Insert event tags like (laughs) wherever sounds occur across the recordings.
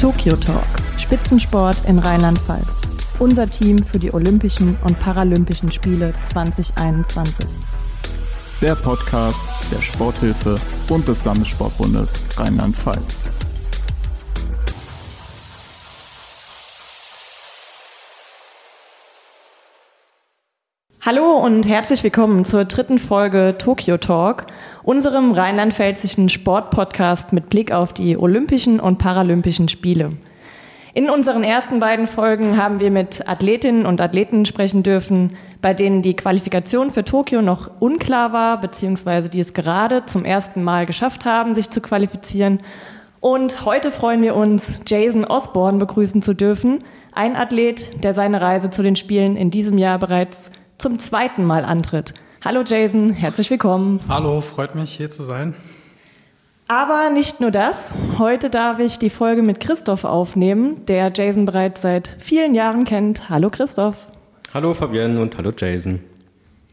Tokyo Talk, Spitzensport in Rheinland-Pfalz. Unser Team für die Olympischen und Paralympischen Spiele 2021. Der Podcast der Sporthilfe und des Landessportbundes Rheinland-Pfalz. Hallo und herzlich willkommen zur dritten Folge Tokyo Talk, unserem rheinland-pfälzischen Sportpodcast mit Blick auf die Olympischen und Paralympischen Spiele. In unseren ersten beiden Folgen haben wir mit Athletinnen und Athleten sprechen dürfen, bei denen die Qualifikation für Tokio noch unklar war, beziehungsweise die es gerade zum ersten Mal geschafft haben, sich zu qualifizieren. Und heute freuen wir uns, Jason Osborne begrüßen zu dürfen, ein Athlet, der seine Reise zu den Spielen in diesem Jahr bereits zum zweiten Mal antritt. Hallo Jason, herzlich willkommen. Hallo, freut mich hier zu sein. Aber nicht nur das. Heute darf ich die Folge mit Christoph aufnehmen, der Jason bereits seit vielen Jahren kennt. Hallo Christoph. Hallo Fabienne und hallo Jason.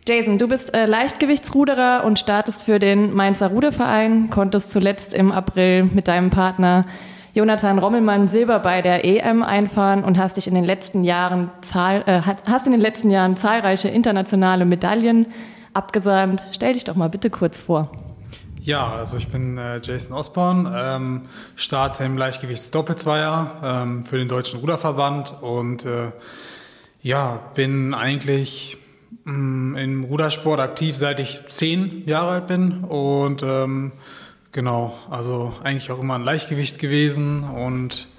Jason, du bist äh, Leichtgewichtsruderer und startest für den Mainzer Ruderverein, konntest zuletzt im April mit deinem Partner Jonathan Rommelmann Silber bei der EM einfahren und hast dich in den letzten Jahren zahl, äh, hast in den letzten Jahren zahlreiche internationale Medaillen abgesahnt. Stell dich doch mal bitte kurz vor. Ja, also ich bin äh, Jason Osborne, ähm, starte im Leichtgewichtsdoppelzweier ähm, für den Deutschen Ruderverband und äh, ja, bin eigentlich mh, mm, im Rudersport aktiv, seit ich zehn Jahre alt bin und ähm, Genau, also eigentlich auch immer ein Leichtgewicht gewesen und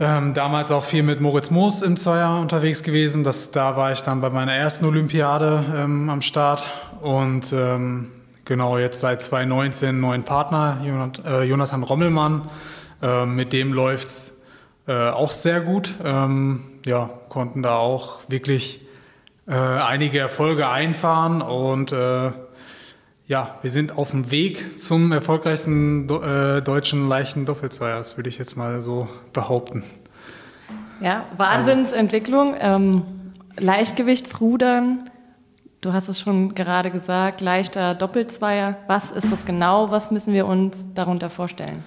ähm, damals auch viel mit Moritz Moos im Zweier unterwegs gewesen. Das, da war ich dann bei meiner ersten Olympiade ähm, am Start und ähm, genau jetzt seit 2019 einen neuen Partner, äh, Jonathan Rommelmann. Äh, mit dem läuft's äh, auch sehr gut. Ähm, ja, konnten da auch wirklich äh, einige Erfolge einfahren und äh, ja, wir sind auf dem Weg zum erfolgreichsten äh, deutschen leichten Doppelzweiers, würde ich jetzt mal so behaupten. Ja, Wahnsinnsentwicklung. Ähm, Leichtgewichtsrudern, du hast es schon gerade gesagt, leichter Doppelzweier. Was ist das genau? Was müssen wir uns darunter vorstellen?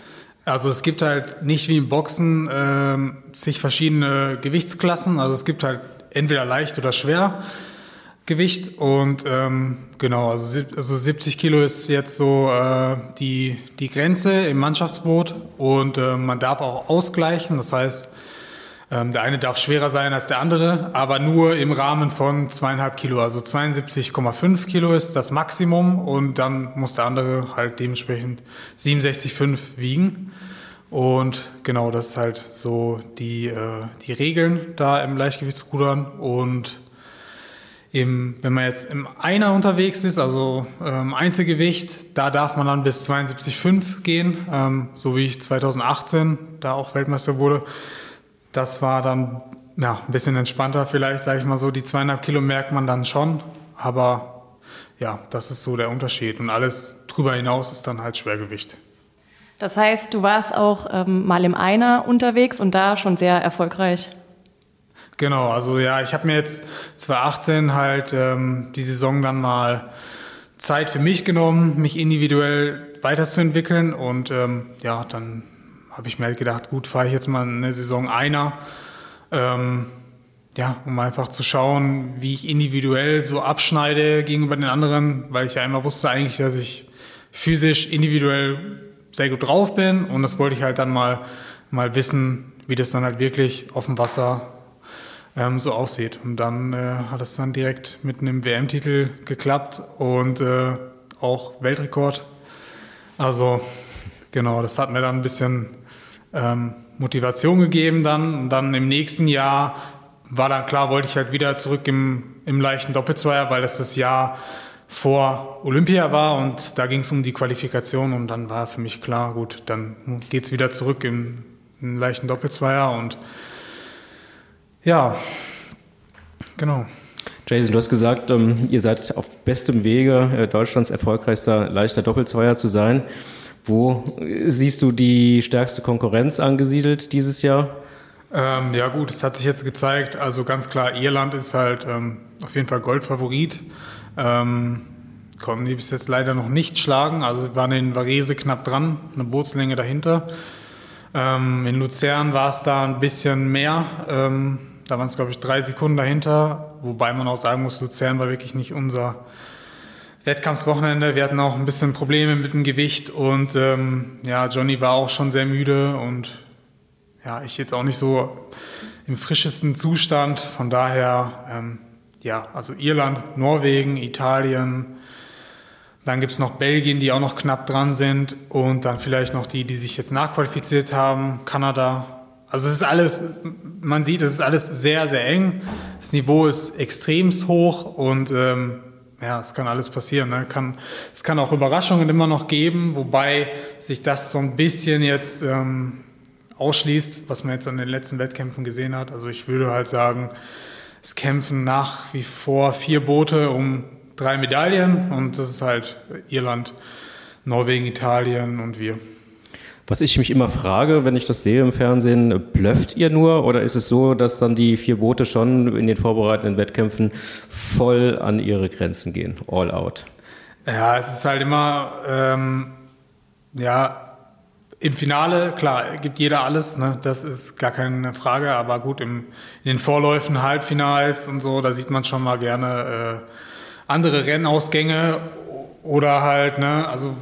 Also es gibt halt nicht wie im Boxen äh, sich verschiedene Gewichtsklassen. Also es gibt halt entweder leicht oder schwer. Gewicht und ähm, genau, also, also 70 Kilo ist jetzt so äh, die, die Grenze im Mannschaftsboot und äh, man darf auch ausgleichen, das heißt, ähm, der eine darf schwerer sein als der andere, aber nur im Rahmen von zweieinhalb Kilo, also 72,5 Kilo ist das Maximum und dann muss der andere halt dementsprechend 67,5 wiegen. Und genau, das ist halt so die, äh, die Regeln da im Leichtgewichtsrudern und im, wenn man jetzt im Einer unterwegs ist, also ähm, Einzelgewicht, da darf man dann bis 72,5 gehen, ähm, so wie ich 2018 da auch Weltmeister wurde. Das war dann ja, ein bisschen entspannter vielleicht, sage ich mal so. Die zweieinhalb Kilo merkt man dann schon, aber ja, das ist so der Unterschied. Und alles drüber hinaus ist dann halt Schwergewicht. Das heißt, du warst auch ähm, mal im Einer unterwegs und da schon sehr erfolgreich. Genau, also ja, ich habe mir jetzt 2018 halt ähm, die Saison dann mal Zeit für mich genommen, mich individuell weiterzuentwickeln und ähm, ja, dann habe ich mir halt gedacht, gut, fahre ich jetzt mal eine Saison einer, ähm, ja, um einfach zu schauen, wie ich individuell so abschneide gegenüber den anderen, weil ich ja immer wusste eigentlich, dass ich physisch individuell sehr gut drauf bin und das wollte ich halt dann mal mal wissen, wie das dann halt wirklich auf dem Wasser ähm, so aussieht. Und dann äh, hat es dann direkt mit einem WM-Titel geklappt und äh, auch Weltrekord. Also genau, das hat mir dann ein bisschen ähm, Motivation gegeben dann. Und dann im nächsten Jahr war dann klar, wollte ich halt wieder zurück im, im leichten Doppelzweier, weil das das Jahr vor Olympia war und da ging es um die Qualifikation und dann war für mich klar, gut, dann geht es wieder zurück im, im leichten Doppelzweier und ja, genau. Jason, du hast gesagt, ähm, ihr seid auf bestem Wege, äh, Deutschlands erfolgreichster leichter Doppelzweier zu sein. Wo siehst du die stärkste Konkurrenz angesiedelt dieses Jahr? Ähm, ja gut, es hat sich jetzt gezeigt, also ganz klar, Irland ist halt ähm, auf jeden Fall Goldfavorit. Ähm, konnten die bis jetzt leider noch nicht schlagen, also waren in Varese knapp dran, eine Bootslänge dahinter. Ähm, in Luzern war es da ein bisschen mehr. Da waren es, glaube ich, drei Sekunden dahinter. Wobei man auch sagen muss, Luzern war wirklich nicht unser Wettkampfswochenende. Wir hatten auch ein bisschen Probleme mit dem Gewicht und ähm, ja, Johnny war auch schon sehr müde und ja, ich jetzt auch nicht so im frischesten Zustand. Von daher, ähm, ja, also Irland, Norwegen, Italien, dann gibt es noch Belgien, die auch noch knapp dran sind und dann vielleicht noch die, die sich jetzt nachqualifiziert haben, Kanada. Also es ist alles, man sieht, es ist alles sehr, sehr eng. Das Niveau ist extrem hoch und ähm, ja, es kann alles passieren. Ne? Kann, es kann auch Überraschungen immer noch geben, wobei sich das so ein bisschen jetzt ähm, ausschließt, was man jetzt an den letzten Wettkämpfen gesehen hat. Also ich würde halt sagen, es kämpfen nach wie vor vier Boote um drei Medaillen und das ist halt Irland, Norwegen, Italien und wir. Was ich mich immer frage, wenn ich das sehe im Fernsehen, blöfft ihr nur oder ist es so, dass dann die vier Boote schon in den vorbereitenden Wettkämpfen voll an ihre Grenzen gehen, all out? Ja, es ist halt immer, ähm, ja, im Finale, klar, gibt jeder alles, ne? das ist gar keine Frage, aber gut, im, in den Vorläufen, Halbfinals und so, da sieht man schon mal gerne äh, andere Rennausgänge oder halt, ne, also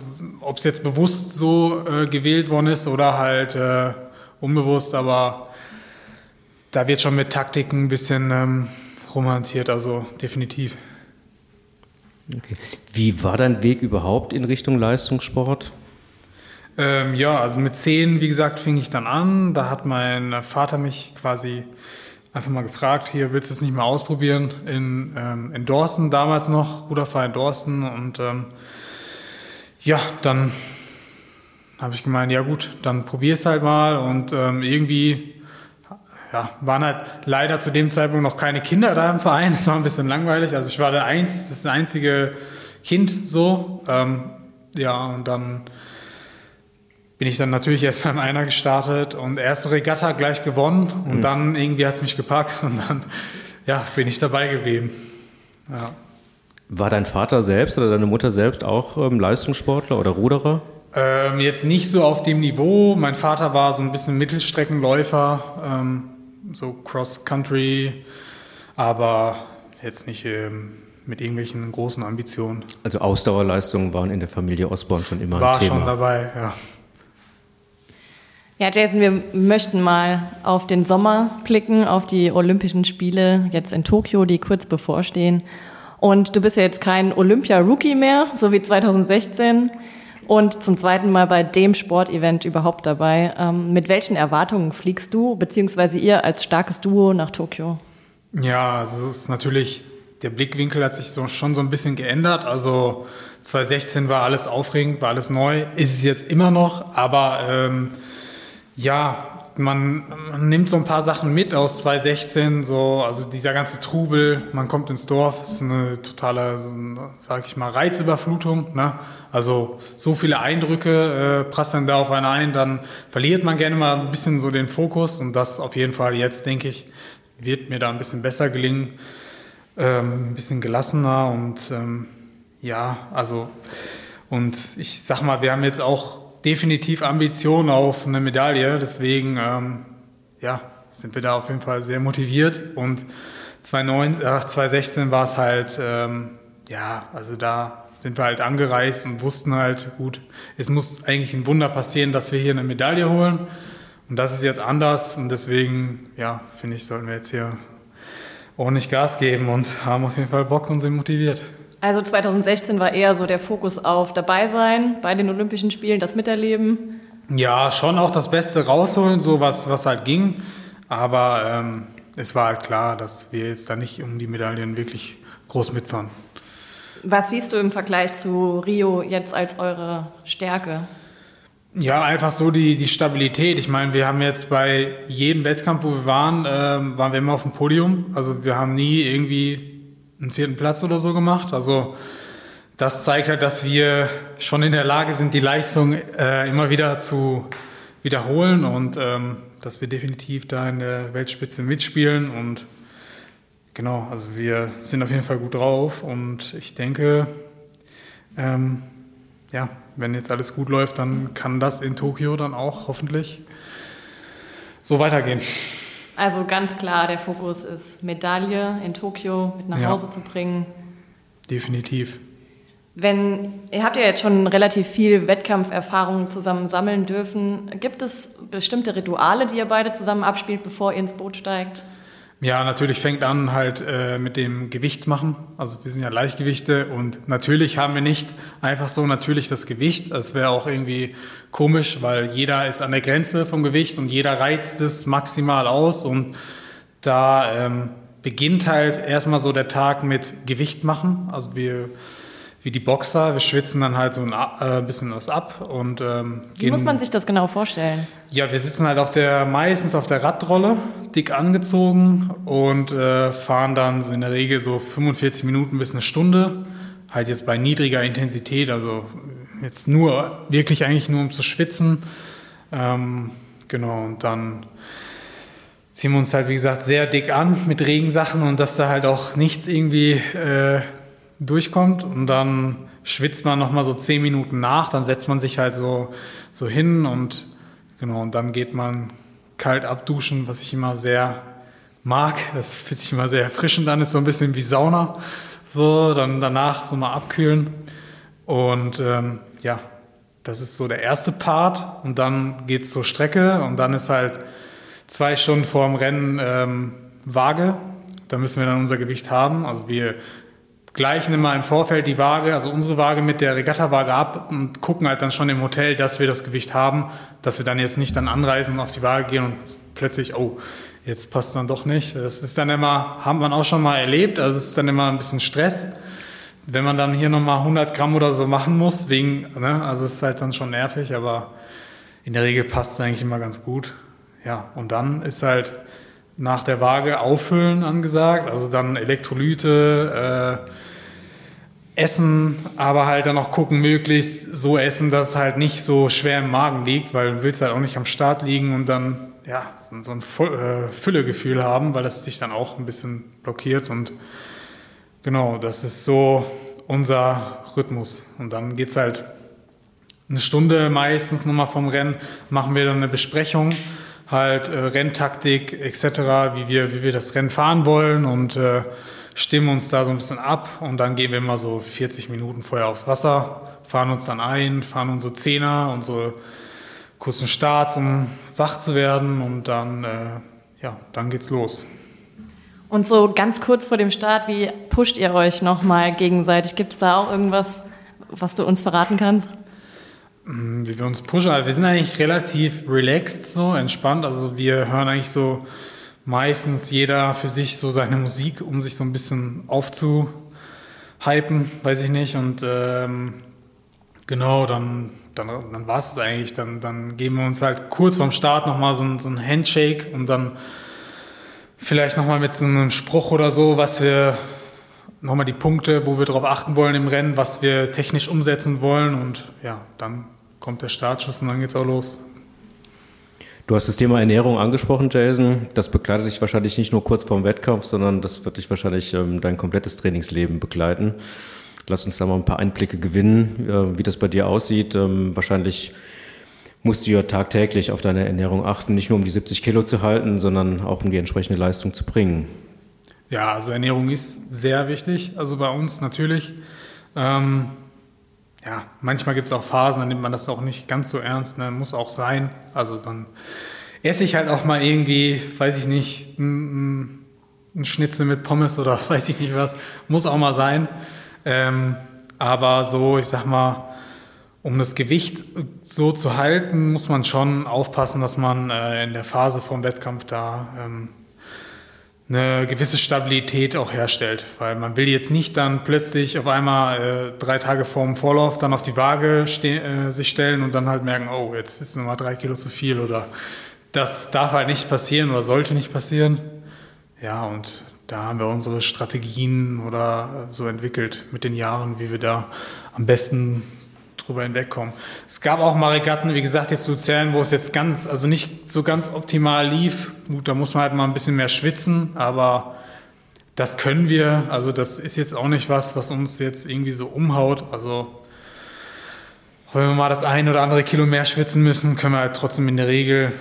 ob es jetzt bewusst so äh, gewählt worden ist oder halt äh, unbewusst, aber da wird schon mit Taktiken ein bisschen ähm, romantiert, also definitiv. Okay. Wie war dein Weg überhaupt in Richtung Leistungssport? Ähm, ja, also mit zehn, wie gesagt, fing ich dann an. Da hat mein Vater mich quasi einfach mal gefragt, hier willst du es nicht mal ausprobieren in, ähm, in Dorsten damals noch, Ruderverein Dorsten und ähm, ja, dann habe ich gemeint, ja gut, dann probier es halt mal und ähm, irgendwie ja, waren halt leider zu dem Zeitpunkt noch keine Kinder da im Verein, es war ein bisschen langweilig, also ich war der eins, das einzige Kind so, ähm, ja und dann bin ich dann natürlich (laughs) erst beim Einer gestartet und erste Regatta gleich gewonnen und mhm. dann irgendwie hat es mich gepackt und dann ja, bin ich dabei geblieben. Ja. War dein Vater selbst oder deine Mutter selbst auch ähm, Leistungssportler oder Ruderer? Ähm, jetzt nicht so auf dem Niveau. Mein Vater war so ein bisschen Mittelstreckenläufer, ähm, so Cross-Country, aber jetzt nicht ähm, mit irgendwelchen großen Ambitionen. Also Ausdauerleistungen waren in der Familie Osborne schon immer war ein Thema. War schon dabei, ja. Ja, Jason, wir möchten mal auf den Sommer blicken, auf die Olympischen Spiele jetzt in Tokio, die kurz bevorstehen. Und du bist ja jetzt kein Olympia-Rookie mehr, so wie 2016 und zum zweiten Mal bei dem Sportevent überhaupt dabei. Ähm, mit welchen Erwartungen fliegst du, beziehungsweise ihr als starkes Duo nach Tokio? Ja, also es ist natürlich, der Blickwinkel hat sich so, schon so ein bisschen geändert. Also 2016 war alles aufregend, war alles neu, ist es jetzt immer noch, aber ähm, ja, man, nimmt so ein paar Sachen mit aus 2016, so, also dieser ganze Trubel, man kommt ins Dorf, ist eine totale, sag ich mal, Reizüberflutung. Ne? Also so viele Eindrücke äh, prasseln da auf einen ein, dann verliert man gerne mal ein bisschen so den Fokus und das auf jeden Fall jetzt, denke ich, wird mir da ein bisschen besser gelingen, ähm, ein bisschen gelassener und ähm, ja, also und ich sag mal, wir haben jetzt auch definitiv Ambition auf eine Medaille. Deswegen ähm, ja, sind wir da auf jeden Fall sehr motiviert. Und 2009, äh, 2016 war es halt, ähm, ja, also da sind wir halt angereist und wussten halt, gut, es muss eigentlich ein Wunder passieren, dass wir hier eine Medaille holen. Und das ist jetzt anders und deswegen, ja, finde ich, sollten wir jetzt hier ordentlich Gas geben und haben auf jeden Fall Bock und sind motiviert. Also 2016 war eher so der Fokus auf dabei sein bei den Olympischen Spielen, das Miterleben. Ja, schon auch das Beste rausholen, so was, was halt ging. Aber ähm, es war halt klar, dass wir jetzt da nicht um die Medaillen wirklich groß mitfahren. Was siehst du im Vergleich zu Rio jetzt als eure Stärke? Ja, einfach so die, die Stabilität. Ich meine, wir haben jetzt bei jedem Wettkampf, wo wir waren, ähm, waren wir immer auf dem Podium. Also wir haben nie irgendwie einen vierten Platz oder so gemacht. Also das zeigt halt, dass wir schon in der Lage sind, die Leistung äh, immer wieder zu wiederholen und ähm, dass wir definitiv da in der Weltspitze mitspielen und genau, also wir sind auf jeden Fall gut drauf und ich denke, ähm, ja, wenn jetzt alles gut läuft, dann kann das in Tokio dann auch hoffentlich so weitergehen. Also ganz klar, der Fokus ist Medaille in Tokio mit nach Ja. Hause zu bringen. Definitiv. Wenn, ihr habt ja jetzt schon relativ viel Wettkampferfahrung zusammen sammeln dürfen. Gibt es bestimmte Rituale, die ihr beide zusammen abspielt, bevor ihr ins Boot steigt? Ja, natürlich fängt an halt äh, mit dem Gewicht machen. Also wir sind ja Leichtgewichte und natürlich haben wir nicht einfach so natürlich das Gewicht. Das wäre auch irgendwie komisch, weil jeder ist an der Grenze vom Gewicht und jeder reizt es maximal aus und da ähm, beginnt halt erstmal so der Tag mit Gewicht machen. Also wir wie die Boxer, wir schwitzen dann halt so ein äh, bisschen was ab und ähm, Wie muss man sich das genau vorstellen? ja, wir sitzen halt auf der, meistens auf der Radrolle, dick angezogen und äh, fahren dann so in der Regel so 45 Minuten bis eine Stunde. Halt jetzt bei niedriger Intensität, also jetzt nur, wirklich eigentlich nur um zu schwitzen. Ähm, genau, und dann ziehen wir uns halt, wie gesagt, sehr dick an mit Regensachen und dass da halt auch nichts irgendwie äh, durchkommt und dann schwitzt man nochmal so zehn Minuten nach, dann setzt man sich halt so, so hin und genau, und dann geht man kalt abduschen, was ich immer sehr mag. Das fühlt sich immer sehr erfrischend an, ist so ein bisschen wie Sauna. So, dann danach so mal abkühlen. Und ähm, ja, das ist so der erste Part und dann geht's zur Strecke und dann ist halt zwei Stunden vor dem Rennen ähm, Waage. Da müssen wir dann unser Gewicht haben. Also wir gleichen immer im Vorfeld die Waage, also unsere Waage mit der Regatta-Waage ab und gucken halt dann schon im Hotel, dass wir das Gewicht haben, dass wir dann jetzt nicht dann anreisen, auf die Waage gehen und plötzlich, oh, jetzt passt dann doch nicht. Das ist dann immer, haben wir auch schon mal erlebt, also es ist dann immer ein bisschen Stress, wenn man dann hier nochmal 100 Gramm oder so machen muss, wegen, ne, also es ist halt dann schon nervig, aber in der Regel passt es eigentlich immer ganz gut. Ja, und dann ist halt nach der Waage auffüllen angesagt, also dann Elektrolyte, äh, Essen, aber halt dann auch gucken, möglichst so essen, dass es halt nicht so schwer im Magen liegt, weil du willst halt auch nicht am Start liegen und dann ja, so ein äh, Füllegefühl haben, weil das dich dann auch ein bisschen blockiert. Und genau, das ist so unser Rhythmus. Und dann geht's halt eine Stunde meistens nochmal vom Rennen, machen wir dann eine Besprechung, halt äh, Renntaktik etc., wie wir, wie wir das Rennen fahren wollen und äh, stimmen uns da so ein bisschen ab und dann gehen wir immer so 40 Minuten vorher aufs Wasser, fahren uns dann ein, fahren unsere Zehner, unsere kurzen Starts, um wach zu werden und dann, äh, ja, dann geht's los. Und so ganz kurz vor dem Start, wie pusht ihr euch nochmal gegenseitig? Gibt es da auch irgendwas, was du uns verraten kannst? Wie wir uns pushen. Also wir sind eigentlich relativ relaxed, so entspannt. Also wir hören eigentlich so meistens jeder für sich so seine Musik, um sich so ein bisschen aufzuhypen, weiß ich nicht. Und ähm, genau, dann, dann, dann war es eigentlich. Dann, dann geben wir uns halt kurz vorm Start nochmal so, so ein Handshake und dann vielleicht nochmal mit so einem Spruch oder so, was wir nochmal die Punkte, wo wir darauf achten wollen im Rennen, was wir technisch umsetzen wollen und ja, dann kommt der Startschuss und dann geht's auch los. Du hast das Thema Ernährung angesprochen, Jason. Das begleitet dich wahrscheinlich nicht nur kurz vorm Wettkampf, sondern das wird dich wahrscheinlich ähm, dein komplettes Trainingsleben begleiten. Lass uns da mal ein paar Einblicke gewinnen, äh, wie das bei dir aussieht. Ähm, wahrscheinlich musst du ja tagtäglich auf deine Ernährung achten, nicht nur um die 70 Kilo zu halten, sondern auch um die entsprechende Leistung zu bringen. Ja, also Ernährung ist sehr wichtig, also bei uns natürlich. Ähm, ja, manchmal gibt es auch Phasen, dann nimmt man das auch nicht ganz so ernst, ne? muss auch sein. Also dann esse ich halt auch mal irgendwie, weiß ich nicht, ein, ein Schnitzel mit Pommes oder (laughs) weiß ich nicht was, muss auch mal sein. Ähm, aber so, ich sag mal, um das Gewicht so zu halten, muss man schon aufpassen, dass man äh, in der Phase vom Wettkampf da ähm, eine gewisse Stabilität auch herstellt. Weil man will jetzt nicht dann plötzlich auf einmal äh, drei Tage vor dem Vorlauf dann auf die Waage ste äh, sich stellen und dann halt merken, oh, jetzt ist nochmal drei Kilo zu viel oder das darf halt nicht passieren oder sollte nicht passieren. Ja, und da haben wir unsere Strategien oder so entwickelt mit den Jahren, wie wir da am besten drüber hinwegkommen. Es gab auch mal Regatten, wie gesagt, jetzt Luzern, wo es jetzt ganz, also nicht so ganz optimal lief. Gut, da muss man halt mal ein bisschen mehr schwitzen, aber das können wir. Also das ist jetzt auch nicht was, was uns jetzt irgendwie so umhaut. Also wenn wir mal das ein oder andere Kilo mehr schwitzen müssen, können wir halt trotzdem in der Regel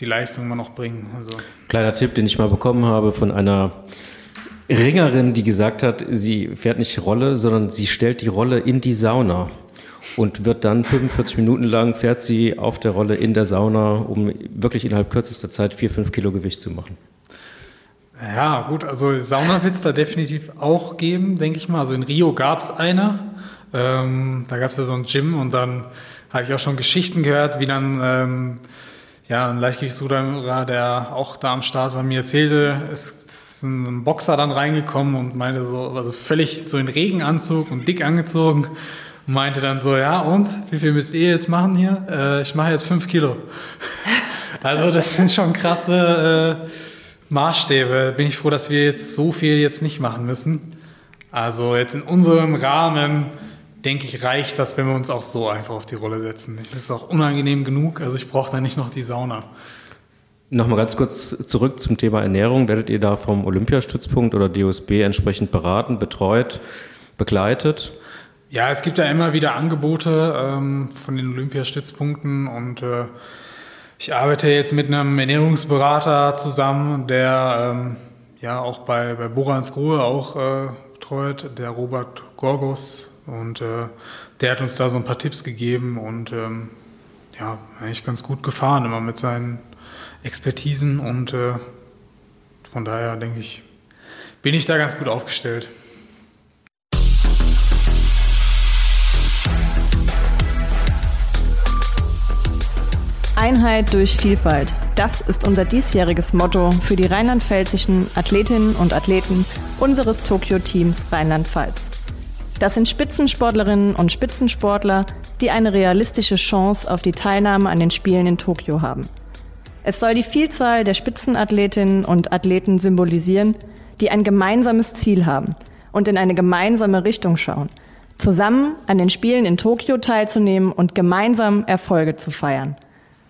die Leistung immer noch bringen. Also. Kleiner Tipp, den ich mal bekommen habe von einer Ringerin, die gesagt hat, sie fährt nicht Rolle, sondern sie stellt die Rolle in die Sauna und wird dann 45 Minuten lang fährt sie auf der Rolle in der Sauna, um wirklich innerhalb kürzester Zeit 4, 5 Kilo Gewicht zu machen. Ja, gut, also Sauna wird es da definitiv auch geben, denke ich mal. Also in Rio gab es eine. Ähm, da gab es ja so ein Gym und dann habe ich auch schon Geschichten gehört, wie dann ähm, ja, ein Leichtgewichtsruderer, der auch da am Start war, mir erzählte, ist ein Boxer dann reingekommen und meinte so, also völlig so in Regenanzug und dick angezogen meinte dann so, ja und, wie viel müsst ihr jetzt machen hier? Äh, ich mache jetzt fünf Kilo. (laughs) also das sind schon krasse äh, Maßstäbe. Bin ich froh, dass wir jetzt so viel jetzt nicht machen müssen. Also jetzt in unserem Rahmen denke ich, reicht das, wenn wir uns auch so einfach auf die Rolle setzen. Das ist auch unangenehm genug, also ich brauche da nicht noch die Sauna. Nochmal ganz kurz zurück zum Thema Ernährung. Werdet ihr da vom Olympiastützpunkt oder DOSB entsprechend beraten, betreut, begleitet? Ja, es gibt ja immer wieder Angebote ähm, von den Olympiastützpunkten und äh, ich arbeite jetzt mit einem Ernährungsberater zusammen, der ähm, ja auch bei, bei Borans Ruhe auch äh, betreut, der Robert Gorgos und äh, der hat uns da so ein paar Tipps gegeben und ähm, ja, eigentlich ganz gut gefahren, immer mit seinen Expertisen und äh, von daher denke ich, bin ich da ganz gut aufgestellt. Einheit durch Vielfalt. Das ist unser diesjähriges Motto für die rheinland-pfälzischen Athletinnen und Athleten unseres Tokio-Teams Rheinland-Pfalz. Das sind Spitzensportlerinnen und Spitzensportler, die eine realistische Chance auf die Teilnahme an den Spielen in Tokio haben. Es soll die Vielzahl der Spitzenathletinnen und Athleten symbolisieren, die ein gemeinsames Ziel haben und in eine gemeinsame Richtung schauen, zusammen an den Spielen in Tokio teilzunehmen und gemeinsam Erfolge zu feiern.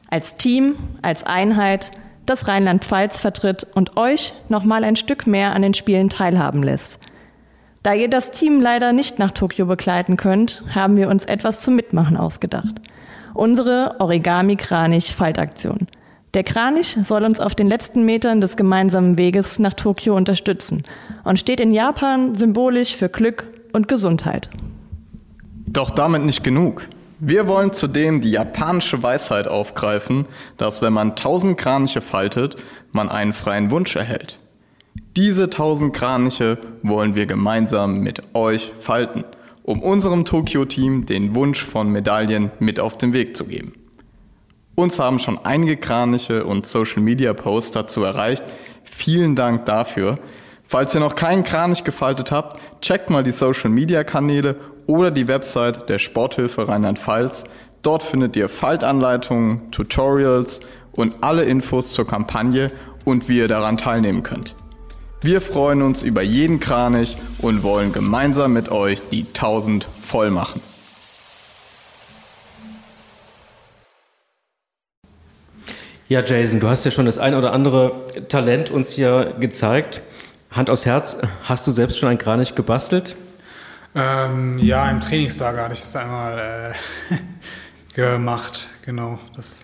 Als Team, als Einheit, das Rheinland-Pfalz vertritt und euch noch mal ein Stück mehr an den Spielen teilhaben lässt. Da ihr das Team leider nicht nach Tokio begleiten könnt, haben wir uns etwas zum Mitmachen ausgedacht. Unsere Origami-Kranich-Faltaktion. Der Kranich soll uns auf den letzten Metern des gemeinsamen Weges nach Tokio unterstützen und steht in Japan symbolisch für Glück und Gesundheit. Doch damit nicht genug. Wir wollen zudem die japanische Weisheit aufgreifen, dass wenn man tausend Kraniche faltet, man einen freien Wunsch erhält. Diese tausend Kraniche wollen wir gemeinsam mit euch falten, um unserem Tokio-Team den Wunsch von Medaillen mit auf den Weg zu geben. Uns haben schon einige Kraniche und Social-Media-Posts dazu erreicht. Vielen Dank dafür. Falls ihr noch keinen Kranich gefaltet habt, checkt mal die Social-Media-Kanäle oder die Website der Sporthilfe Rheinland-Pfalz. Dort findet ihr Faltanleitungen, Tutorials und alle Infos zur Kampagne und wie ihr daran teilnehmen könnt. Wir freuen uns über jeden Kranich und wollen gemeinsam mit euch die 1000 voll machen. Ja, Jason, du hast ja schon das ein oder andere Talent uns hier gezeigt. Hand aufs Herz, hast du selbst schon ein Kranich gebastelt? Ähm, ja, im Trainingslager hatte ich es einmal äh, (laughs) gemacht, genau. Das,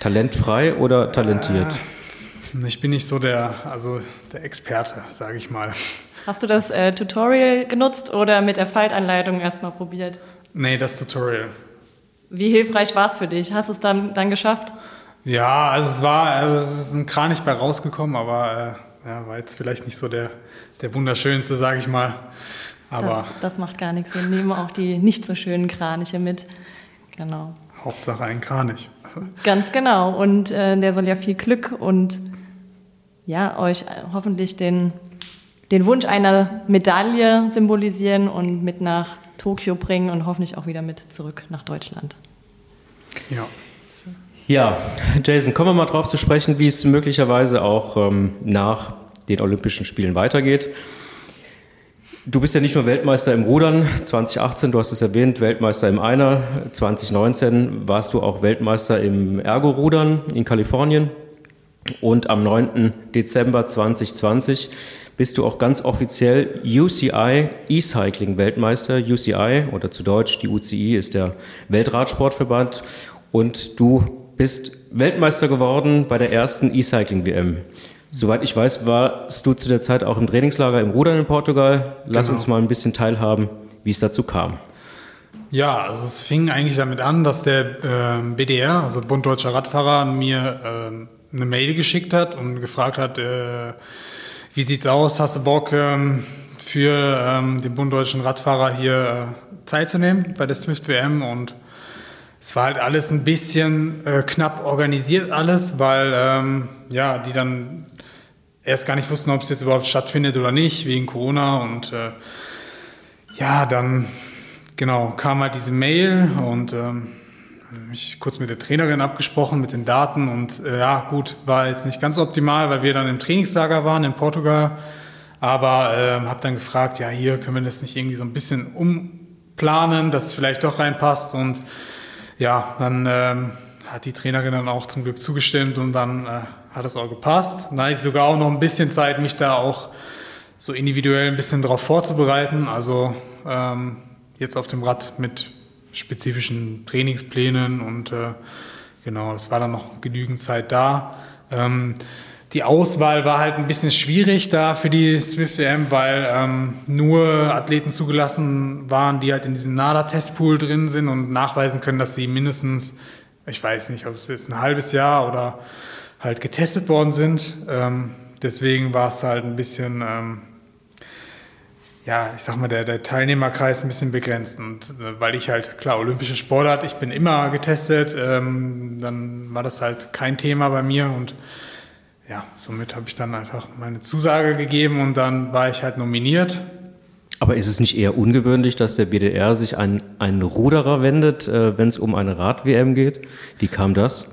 Talentfrei oder talentiert? Äh, ich bin nicht so der, also der Experte, sage ich mal. (laughs) Hast du das äh, Tutorial genutzt oder mit der Faltanleitung erstmal probiert? Nee, das Tutorial. Wie hilfreich war es für dich? Hast du es dann, dann geschafft? Ja, also es war, also es ist ein Kranich bei rausgekommen, aber äh, ja, war jetzt vielleicht nicht so der, der wunderschönste, sage ich mal. Aber das, das macht gar nichts. Wir nehmen auch die nicht so schönen Kraniche mit. Genau. Hauptsache ein Kranich. Ganz genau. Und äh, der soll ja viel Glück und ja, euch hoffentlich den, den Wunsch einer Medaille symbolisieren und mit nach Tokio bringen und hoffentlich auch wieder mit zurück nach Deutschland. Ja. Ja, Jason, kommen wir mal drauf zu sprechen, wie es möglicherweise auch ähm, nach den Olympischen Spielen weitergeht. Du bist ja nicht nur Weltmeister im Rudern 2018, du hast es erwähnt, Weltmeister im Einer. 2019 warst du auch Weltmeister im Ergo-Rudern in Kalifornien. Und am 9. Dezember 2020 bist du auch ganz offiziell UCI E-Cycling Weltmeister. UCI oder zu Deutsch die UCI ist der Weltradsportverband und du bist Weltmeister geworden bei der ersten E-Cycling-WM. Soweit ich weiß, warst du zu der Zeit auch im Trainingslager im Rudern in Portugal. Lass Genau. uns mal ein bisschen teilhaben, wie es dazu kam. Ja, also es fing eigentlich damit an, dass der ähm, BDR, also Bund Deutscher Radfahrer, mir ähm, eine Mail geschickt hat und gefragt hat, äh, wie sieht's aus, hast du Bock ähm, für ähm, den Bund Deutschen Radfahrer hier äh, Zeit zu nehmen bei der Swift WM und es war halt alles ein bisschen äh, knapp organisiert alles, weil ähm, ja, die dann erst gar nicht wussten, ob es jetzt überhaupt stattfindet oder nicht, wegen Corona und äh, ja, dann genau kam halt diese Mail und ähm, mich kurz mit der Trainerin abgesprochen mit den Daten und äh, ja gut, war jetzt nicht ganz optimal, weil wir dann im Trainingslager waren in Portugal, aber ähm, habe dann gefragt, ja hier können wir das nicht irgendwie so ein bisschen umplanen, dass es vielleicht doch reinpasst und ja, dann ähm, hat die Trainerin dann auch zum Glück zugestimmt und dann äh, hat es auch gepasst. Dann hatte ich sogar auch noch ein bisschen Zeit, mich da auch so individuell ein bisschen darauf vorzubereiten. Also ähm, jetzt auf dem Rad mit spezifischen Trainingsplänen und äh, genau, es war dann noch genügend Zeit da. Ähm, die Auswahl war halt ein bisschen schwierig da für die Swift WM, weil ähm, nur Athleten zugelassen waren, die halt in diesem NADA-Testpool drin sind und nachweisen können, dass sie mindestens, ich weiß nicht, ob es jetzt ein halbes Jahr oder halt getestet worden sind. Ähm, deswegen war es halt ein bisschen, ähm, ja, ich sag mal, der, der Teilnehmerkreis ein bisschen begrenzt. Und äh, weil ich halt, klar, olympische Sportart, ich bin immer getestet, ähm, dann war das halt kein Thema bei mir und ja, somit habe ich dann einfach meine Zusage gegeben und dann war ich halt nominiert. Aber ist es nicht eher ungewöhnlich, dass der BDR sich an einen Ruderer wendet, äh, wenn es um eine Rad-WM geht? Wie kam das?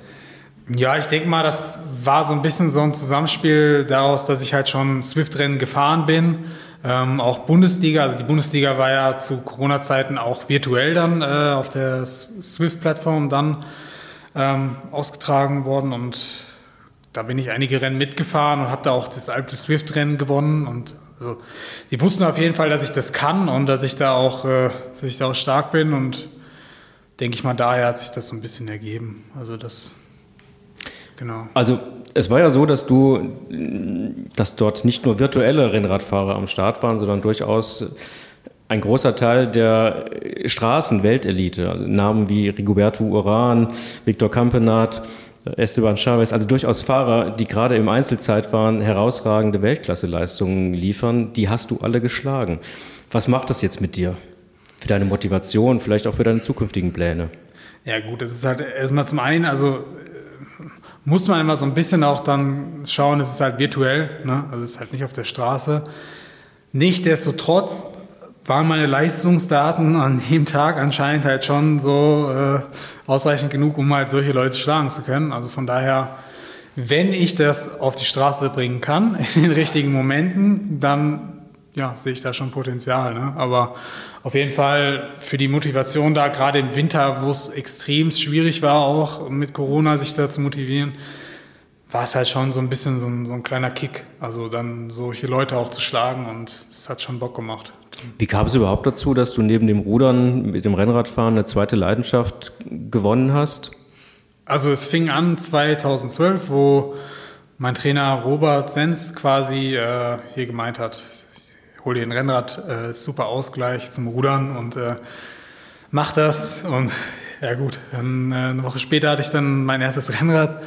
Ja, ich denke mal, das war so ein bisschen so ein Zusammenspiel daraus, dass ich halt schon Swift-Rennen gefahren bin. Ähm, auch Bundesliga, also die Bundesliga war ja zu Corona-Zeiten auch virtuell dann äh, auf der Swift-Plattform dann ähm, ausgetragen worden und da bin ich einige Rennen mitgefahren und habe da auch das Alpe Swift-Rennen gewonnen und also, die wussten auf jeden Fall, dass ich das kann und dass ich da auch, äh, dass ich da auch stark bin und denke ich mal, daher hat sich das so ein bisschen ergeben. Also das, genau. Also es war ja so, dass du, dass dort nicht nur virtuelle Rennradfahrer am Start waren, sondern durchaus ein großer Teil der Straßen-Weltelite, also Namen wie Rigoberto Uran, Victor Campenat, Esteban Chavez, also durchaus Fahrer, die gerade im Einzelzeit waren, herausragende Weltklasseleistungen liefern, die hast du alle geschlagen. Was macht das jetzt mit dir? Für deine Motivation, vielleicht auch für deine zukünftigen Pläne? Ja gut, das ist halt erstmal zum einen, also äh, muss man immer so ein bisschen auch dann schauen, es ist halt virtuell, ne? also es ist halt nicht auf der Straße. Nichtsdestotrotz waren meine Leistungsdaten an dem Tag anscheinend halt schon so äh, ausreichend genug, um halt solche Leute schlagen zu können. Also von daher, wenn ich das auf die Straße bringen kann, (laughs) in den richtigen Momenten, dann ja, sehe ich da schon Potenzial. Ne? Aber auf jeden Fall für die Motivation da, gerade im Winter, wo es extrem schwierig war, auch mit Corona sich da zu motivieren, war es halt schon so ein bisschen so ein, so ein kleiner Kick. Also dann solche Leute auch zu schlagen und es hat schon Bock gemacht. Wie kam es überhaupt dazu, dass du neben dem Rudern mit dem Rennradfahren eine zweite Leidenschaft gewonnen hast? Also es fing an 2012, wo mein Trainer Robert Sens quasi äh, hier gemeint hat, ich hole dir ein Rennrad, äh, super Ausgleich zum Rudern und äh, mach das. Und ja gut, dann, äh, eine Woche später hatte ich dann mein erstes Rennrad.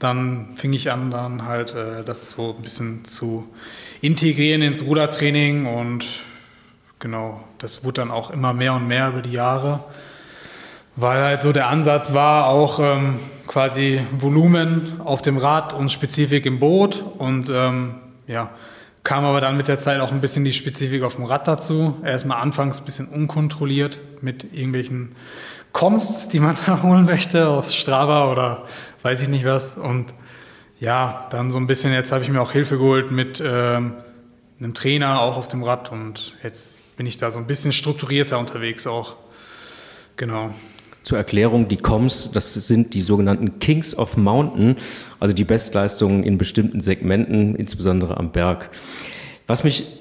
Dann fing ich an, dann halt äh, das so ein bisschen zu integrieren ins Rudertraining und genau, das wurde dann auch immer mehr und mehr über die Jahre weil halt so der Ansatz war, auch ähm, quasi Volumen auf dem Rad und Spezifik im Boot. Und ähm, ja, kam aber dann mit der Zeit auch ein bisschen die Spezifik auf dem Rad dazu. Erstmal anfangs ein bisschen unkontrolliert mit irgendwelchen Comps, die man (laughs) da holen möchte aus Strava oder weiß ich nicht was. Und ja, dann so ein bisschen, jetzt habe ich mir auch Hilfe geholt mit ähm, einem Trainer auch auf dem Rad und jetzt bin ich da so ein bisschen strukturierter unterwegs auch. Genau. Zur Erklärung, die Coms, das sind die sogenannten Kings of Mountain, also die Bestleistungen in bestimmten Segmenten, insbesondere am Berg. Was mich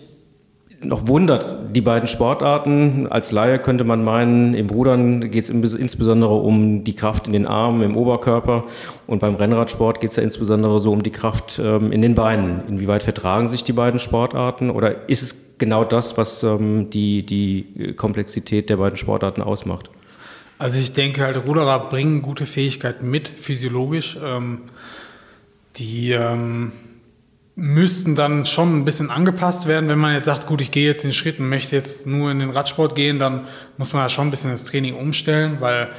noch wundert, die beiden Sportarten. Als Laie könnte man meinen, im Rudern geht es insbesondere um die Kraft in den Armen, im Oberkörper. Und beim Rennradsport geht es ja insbesondere so um die Kraft ähm, in den Beinen. Inwieweit vertragen sich die beiden Sportarten? Oder ist es genau das, was ähm, die, die Komplexität der beiden Sportarten ausmacht? Also ich denke halt, Ruderer bringen gute Fähigkeiten mit, physiologisch. Ähm, die ähm, müssten dann schon ein bisschen angepasst werden. Wenn man jetzt sagt, gut, ich gehe jetzt den Schritt und möchte jetzt nur in den Radsport gehen, dann muss man ja schon ein bisschen das Training umstellen, weil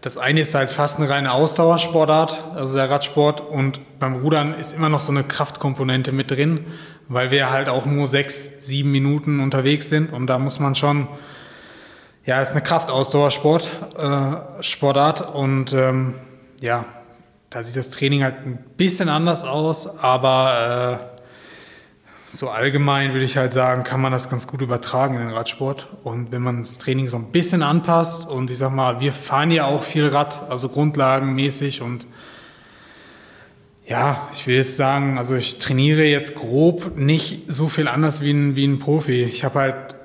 das eine ist halt fast eine reine Ausdauersportart, also der Radsport, und beim Rudern ist immer noch so eine Kraftkomponente mit drin, weil wir halt auch nur sechs, sieben Minuten unterwegs sind. Und da muss man schon, ja, ist eine Kraftausdauersport, äh, Sportart. Und ähm, ja, da sieht das Training halt ein bisschen anders aus, aber äh, so allgemein würde ich halt sagen, kann man das ganz gut übertragen in den Radsport. Und wenn man das Training so ein bisschen anpasst und ich sag mal, wir fahren ja auch viel Rad, also grundlagenmäßig und ja, ich will jetzt sagen, also ich trainiere jetzt grob nicht so viel anders wie ein, wie ein Profi. Ich habe halt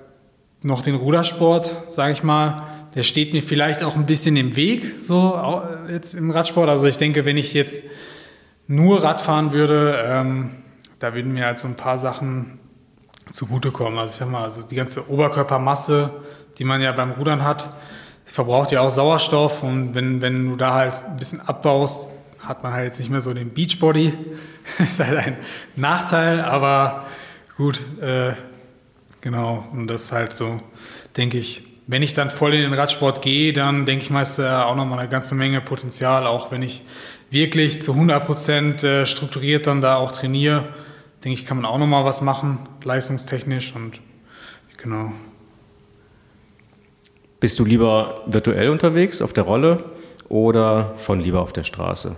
noch den Rudersport, sage ich mal, der steht mir vielleicht auch ein bisschen im Weg, so jetzt im Radsport. Also ich denke, wenn ich jetzt nur Rad fahren würde, ähm, da würden mir halt so ein paar Sachen zugutekommen. Also ich sag mal, also die ganze Oberkörpermasse, die man ja beim Rudern hat, verbraucht ja auch Sauerstoff und wenn, wenn du da halt ein bisschen abbaust, hat man halt jetzt nicht mehr so den Beachbody. (laughs) ist halt ein Nachteil, aber gut, äh, genau. Und das ist halt so, denke ich, wenn ich dann voll in den Radsport gehe, dann denke ich meist äh, auch nochmal eine ganze Menge Potenzial, auch wenn ich wirklich zu 100 Prozent äh, strukturiert dann da auch trainiere, denke ich, kann man auch nochmal was machen, leistungstechnisch und genau. Bist du lieber virtuell unterwegs auf der Rolle oder schon lieber auf der Straße?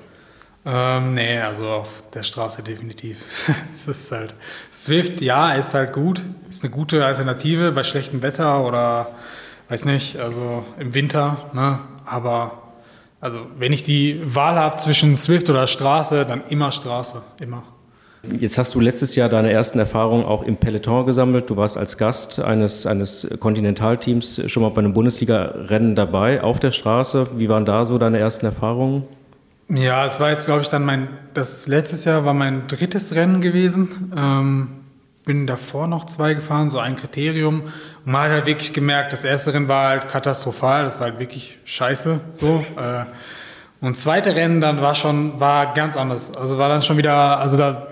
Ähm, nee, also auf der Straße definitiv. (laughs) es ist halt, Swift, ja, ist halt gut, ist eine gute Alternative bei schlechtem Wetter oder weiß nicht, also im Winter, ne? aber also wenn ich die Wahl habe zwischen Swift oder Straße, dann immer Straße, immer. Jetzt hast du letztes Jahr deine ersten Erfahrungen auch im Peloton gesammelt. Du warst als Gast eines, eines Kontinentalteams schon mal bei einem Bundesliga-Rennen dabei auf der Straße. Wie waren da so deine ersten Erfahrungen? Ja, es war jetzt, glaube ich, dann mein, das letztes Jahr war mein drittes Rennen gewesen. Ähm, bin davor noch zwei gefahren, so ein Kriterium. Und man hat halt wirklich gemerkt, das erste Rennen war halt katastrophal, das war halt wirklich scheiße. So. Äh. Und zweite Rennen dann war schon, war ganz anders. Also war dann schon wieder, also da,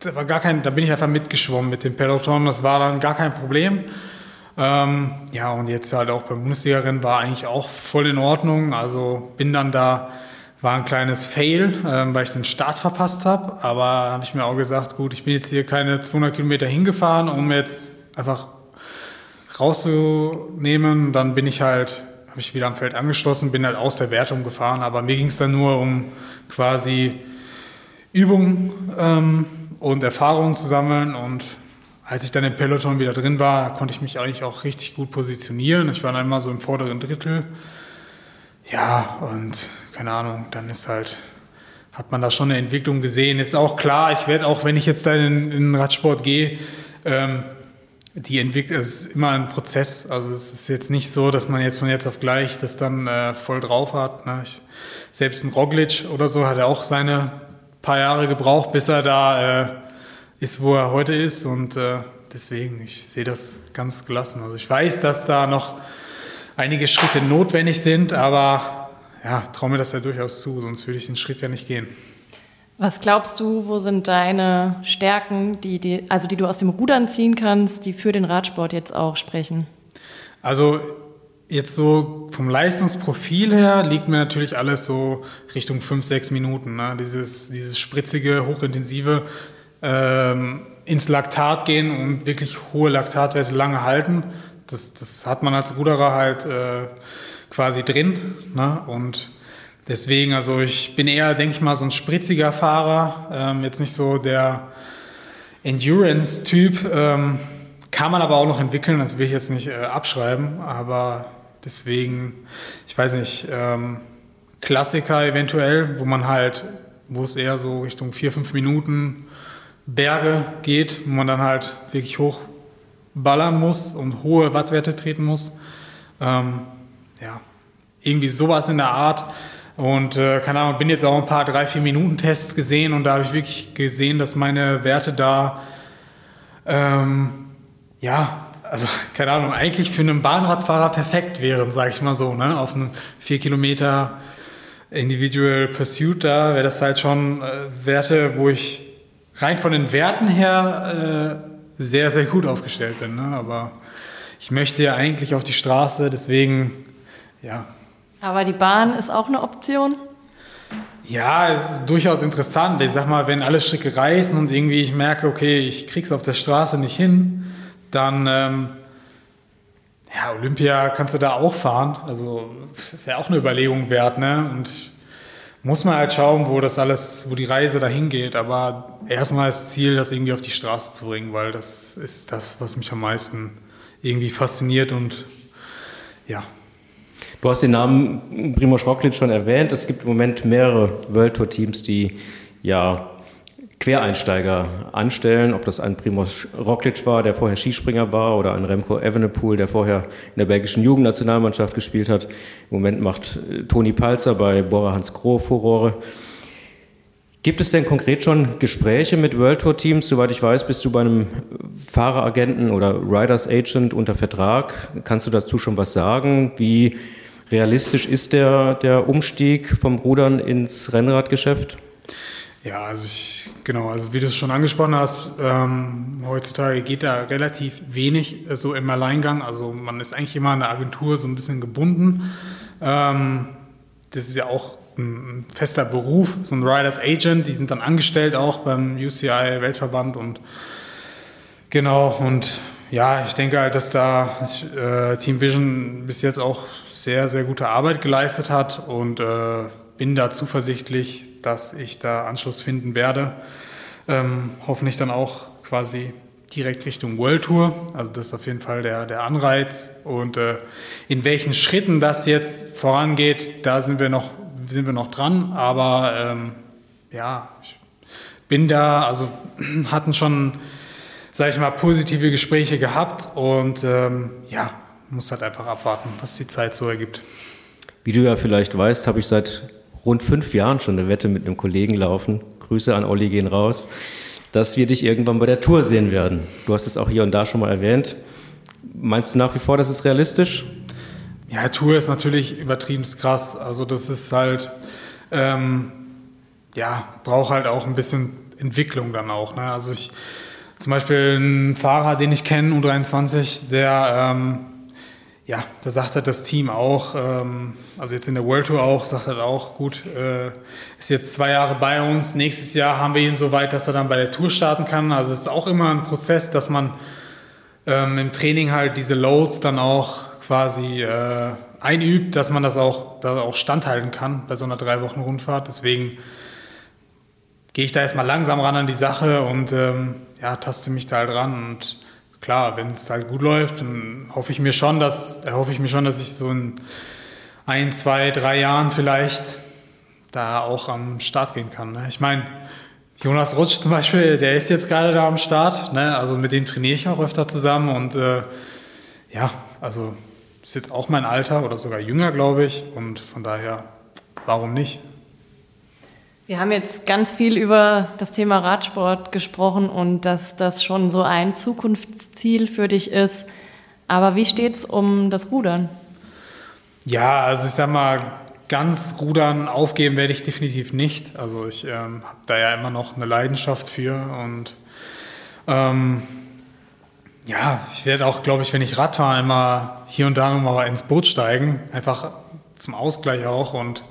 da war gar kein, da bin ich einfach mitgeschwommen mit dem Peloton, das war dann gar kein Problem. Ähm, ja, und jetzt halt auch beim Bundesliga-Rennen war eigentlich auch voll in Ordnung. Also bin dann da war ein kleines Fail, ähm, weil ich den Start verpasst habe. Aber habe ich mir auch gesagt, gut, ich bin jetzt hier keine 200 Kilometer hingefahren, um jetzt einfach rauszunehmen. Dann bin ich halt, habe ich wieder am Feld angeschlossen, bin halt aus der Wertung gefahren. Aber mir ging es dann nur um quasi Übung ähm, und Erfahrungen zu sammeln. Und als ich dann im Peloton wieder drin war, konnte ich mich eigentlich auch richtig gut positionieren. Ich war dann immer so im vorderen Drittel. Ja, und keine Ahnung, dann ist halt, hat man da schon eine Entwicklung gesehen. Ist auch klar, ich werde auch, wenn ich jetzt da in, in den Radsport gehe, ähm, die Entwicklung, es ist immer ein Prozess. Also es ist jetzt nicht so, dass man jetzt von jetzt auf gleich das dann äh, voll drauf hat. Ne? Ich, selbst ein Roglic oder so hat er auch seine paar Jahre gebraucht, bis er da äh, ist, wo er heute ist. Und äh, deswegen, ich sehe das ganz gelassen. Also ich weiß, dass da noch einige Schritte notwendig sind, aber ja, traue mir das ja durchaus zu, sonst würde ich den Schritt ja nicht gehen. Was glaubst du, wo sind deine Stärken, die, die, also die du aus dem Rudern ziehen kannst, die für den Radsport jetzt auch sprechen? Also jetzt so vom Leistungsprofil her liegt mir natürlich alles so Richtung 5, 6 Minuten. Ne? Dieses, dieses spritzige, hochintensive ähm, ins Laktat gehen und wirklich hohe Laktatwerte lange halten das, das hat man als Ruderer halt äh, quasi drin. Ne? Und deswegen, also ich bin eher, denke ich mal, so ein spritziger Fahrer, ähm, jetzt nicht so der Endurance-Typ. Ähm, kann man aber auch noch entwickeln, das will ich jetzt nicht äh, abschreiben, aber deswegen, ich weiß nicht, ähm, Klassiker eventuell, wo man halt, wo es eher so Richtung vier, fünf Minuten Berge geht, wo man dann halt wirklich hoch ballern muss und hohe Wattwerte treten muss. Ähm, ja, irgendwie sowas in der Art. Und äh, keine Ahnung, bin jetzt auch ein paar 3-4 Minuten Tests gesehen und da habe ich wirklich gesehen, dass meine Werte da, ähm, ja, also (laughs) keine Ahnung, eigentlich für einen Bahnradfahrer perfekt wären, sage ich mal so, ne? Auf einem 4 Kilometer Individual Pursuit da wäre das halt schon äh, Werte, wo ich rein von den Werten her äh, sehr, sehr gut aufgestellt bin. Ne? Aber ich möchte ja eigentlich auf die Straße, deswegen, ja. Aber die Bahn ist auch eine Option? Ja, ist durchaus interessant. Ich sag mal, wenn alle Stricke reißen und irgendwie ich merke, okay, ich krieg's auf der Straße nicht hin, dann ähm, ja, Olympia kannst du da auch fahren. Also wäre auch eine Überlegung wert, ne? Und muss man halt schauen, wo das alles, wo die Reise dahin geht. Aber erstmal das Ziel, das irgendwie auf die Straße zu bringen, weil das ist das, was mich am meisten irgendwie fasziniert und ja. Du hast den Namen Primoz Roglic schon erwähnt. Es gibt im Moment mehrere World Tour Teams, die ja Quereinsteiger anstellen, ob das ein Primoz Roglic war, der vorher Skispringer war, oder ein Remco Evenepoel, der vorher in der belgischen Jugendnationalmannschaft gespielt hat. Im Moment macht äh, Toni Palzer bei Bora Hans Grohe Furore. Gibt es denn konkret schon Gespräche mit World Tour Teams? Soweit ich weiß, bist du bei einem Fahreragenten oder Riders Agent unter Vertrag. Kannst du dazu schon was sagen? Wie realistisch ist der, der Umstieg vom Rudern ins Rennradgeschäft? Ja, also ich, genau, also wie du es schon angesprochen hast, ähm, heutzutage geht da relativ wenig äh, so im Alleingang. Also man ist eigentlich immer an der Agentur so ein bisschen gebunden. Ähm, das ist ja auch ein, fester Beruf, so ein Riders Agent, die sind dann angestellt auch beim UCI Weltverband und genau, und ja, ich denke halt, dass da äh, Team Vision bis jetzt auch sehr, sehr gute Arbeit geleistet hat und äh, bin da zuversichtlich, dass ich da Anschluss finden werde. Ähm, hoffentlich dann auch quasi direkt Richtung World Tour. Also das ist auf jeden Fall der, der Anreiz. Und äh, in welchen Schritten das jetzt vorangeht, da sind wir noch, sind wir noch dran. Aber ähm, ja, ich bin da, also (clears throat) hatten schon, sage ich mal, positive Gespräche gehabt und ähm, ja, muss halt einfach abwarten, was die Zeit so ergibt. Wie du ja vielleicht weißt, habe ich seit rund fünf Jahren schon eine Wette mit einem Kollegen laufen. Grüße an Olli gehen raus, dass wir dich irgendwann bei der Tour sehen werden. Du hast es auch hier und da schon mal erwähnt. Meinst du nach wie vor, das ist realistisch? Ja, Tour ist natürlich übertrieben krass. Also das ist halt, ähm, ja, braucht halt auch ein bisschen Entwicklung dann auch. Ne? Also ich, zum Beispiel ein Fahrer, den ich kenne, U23, der ähm, ja, da sagt halt das Team auch, ähm, also jetzt in der World Tour auch, sagt er auch, gut, äh, ist jetzt zwei Jahre bei uns, nächstes Jahr haben wir ihn so weit, dass er dann bei der Tour starten kann. Also es ist auch immer ein Prozess, dass man ähm, im Training halt diese Loads dann auch quasi äh, einübt, dass man das auch, da auch standhalten kann bei so einer drei Wochen Rundfahrt. Deswegen gehe ich da erstmal langsam ran an die Sache und ähm, ja, taste mich da halt ran und klar, wenn es halt gut läuft, dann hoffe ich mir schon, dass, hoffe ich mir schon, dass ich so in ein, zwei, drei Jahren vielleicht da auch am Start gehen kann. Ne? Ich meine, Jonas Rutsch zum Beispiel, der ist jetzt gerade da am Start. Ne? Also mit dem trainiere ich auch öfter zusammen und äh, ja, also ist jetzt auch mein Alter oder sogar jünger, glaube ich. Und von daher, warum nicht? Wir haben jetzt ganz viel über das Thema Radsport gesprochen und dass das schon so ein Zukunftsziel für dich ist. Aber wie steht es um das Rudern? Ja, also ich sag mal, ganz Rudern aufgeben werde ich definitiv nicht. Also ich ähm, habe da ja immer noch eine Leidenschaft für und ähm, ja, ich werde auch, glaube ich, wenn ich Rad fahre, immer hier und da nochmal ins Boot steigen, einfach zum Ausgleich auch und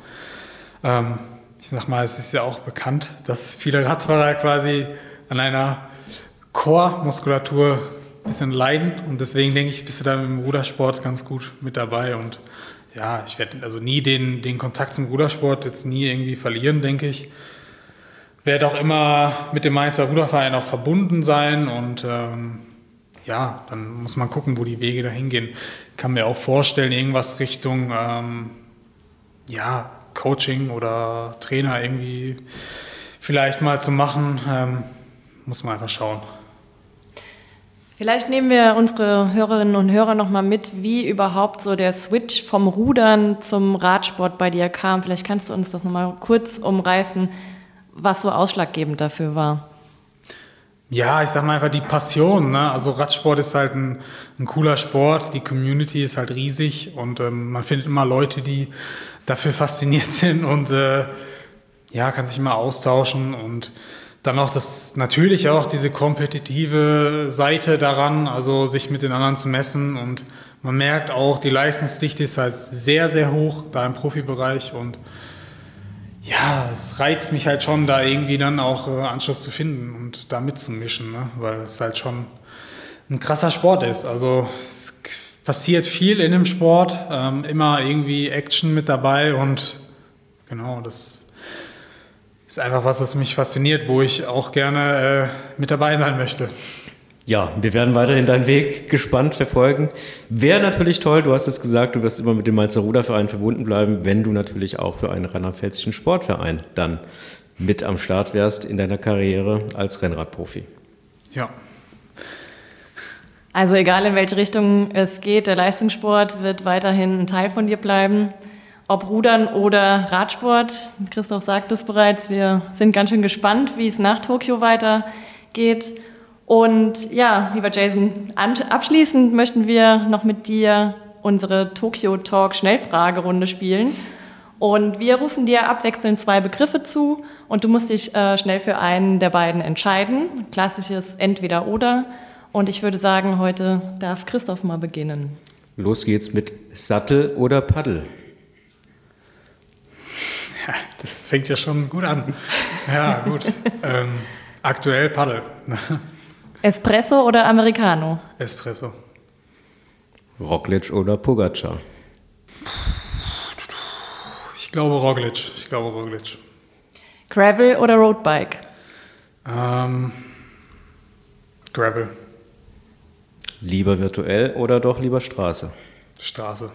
ähm, ich sag mal, es ist ja auch bekannt, dass viele Radfahrer quasi an einer Core-Muskulatur ein bisschen leiden. Und deswegen denke ich, bist du da im Rudersport ganz gut mit dabei. Und ja, ich werde also nie den, den Kontakt zum Rudersport jetzt nie irgendwie verlieren, denke ich. Werde auch immer mit dem Mainzer Ruderverein auch verbunden sein und ähm, ja, dann muss man gucken, wo die Wege dahin gehen. Ich kann mir auch vorstellen, irgendwas Richtung ähm, ja, Coaching oder Trainer irgendwie vielleicht mal zu machen, ähm, muss man einfach schauen. Vielleicht nehmen wir unsere Hörerinnen und Hörer nochmal mit, wie überhaupt so der Switch vom Rudern zum Radsport bei dir kam. Vielleicht kannst du uns das nochmal kurz umreißen, was so ausschlaggebend dafür war. Ja, ich sag mal einfach die Passion. Ne? Also Radsport ist halt ein, ein, cooler Sport, die Community ist halt riesig und ähm, man findet immer Leute, die dafür fasziniert (laughs) sind und äh, ja, kann sich immer austauschen und dann auch das natürlich auch diese kompetitive Seite daran, also sich mit den anderen zu messen und man merkt auch, die Leistungsdichte ist halt sehr, sehr hoch da im Profibereich und ja, es reizt mich halt schon, da irgendwie dann auch äh, Anschluss zu finden und da mitzumischen, ne? weil es halt schon ein krasser Sport ist. Also es passiert viel in dem Sport, ähm, immer irgendwie Action mit dabei und genau, das ist einfach was, was mich fasziniert, wo ich auch gerne äh, mit dabei sein möchte. Ja, wir werden weiterhin deinen Weg gespannt verfolgen. Wäre natürlich toll, du hast es gesagt, du wirst immer mit dem Mainzer Ruderverein verbunden bleiben, wenn du natürlich auch für einen rheinland-pfälzischen Sportverein dann mit am Start wärst in deiner Karriere als Rennradprofi. Ja. Also egal in welche Richtung es geht, der Leistungssport wird weiterhin ein Teil von dir bleiben ob Rudern oder Radsport. Christoph sagt es bereits, wir sind ganz schön gespannt, wie es nach Tokio weitergeht. Und ja, lieber Jason, abschließend möchten wir noch mit dir unsere Tokyo Talk Schnellfragerunde spielen. Und wir rufen dir abwechselnd zwei Begriffe zu und du musst dich äh, schnell für einen der beiden entscheiden. Klassisches Entweder-Oder. Und ich würde sagen, heute darf Christoph mal beginnen. Los geht's mit Sattel oder Paddel. das fängt ja schon gut an. Ja, gut. ähm, aktuell Paddel. (laughs) Espresso oder Americano? Espresso. Roglic oder Pogacar? Ich glaube Roglic. Ich glaube Roglic. Gravel oder Roadbike? Ähm, Gravel. Lieber virtuell oder doch lieber Straße? Straße.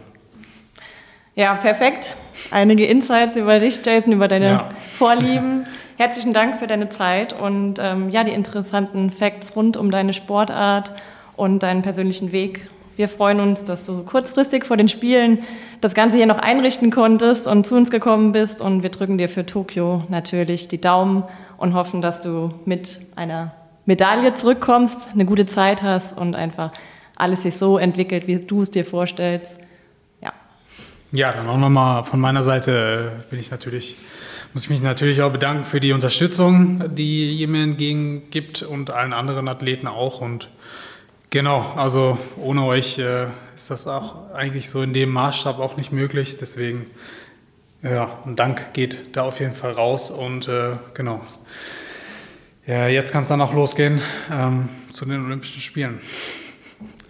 Ja, perfekt. Einige Insights über dich, Jason, über deine ja. Vorlieben. (laughs) Herzlichen Dank für deine Zeit und ähm, ja, die interessanten Facts rund um deine Sportart und deinen persönlichen Weg. Wir freuen uns, dass du so kurzfristig vor den Spielen das Ganze hier noch einrichten konntest und zu uns gekommen bist. Und wir drücken dir für Tokio natürlich die Daumen und hoffen, dass du mit einer Medaille zurückkommst, eine gute Zeit hast und einfach alles sich so entwickelt, wie du es dir vorstellst. Ja, dann auch nochmal von meiner Seite äh, bin ich natürlich, muss ich mich natürlich auch bedanken für die Unterstützung, die ihr mir entgegengibt und allen anderen Athleten auch. Und genau, also ohne euch äh, ist das auch eigentlich so in dem Maßstab auch nicht möglich. Deswegen, ja, ein Dank geht da auf jeden Fall raus. Und äh, genau, ja, jetzt kann es dann auch losgehen ähm, zu den Olympischen Spielen.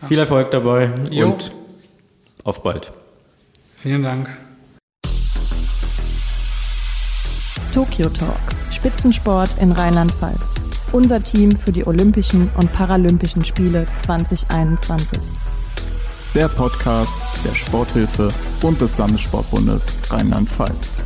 Viel Erfolg dabei jo. und auf bald. Vielen Dank. Tokyo Talk, Spitzensport in Rheinland-Pfalz. Unser Team für die Olympischen und Paralympischen Spiele 2021. Der Podcast der Sporthilfe und des Landessportbundes Rheinland-Pfalz.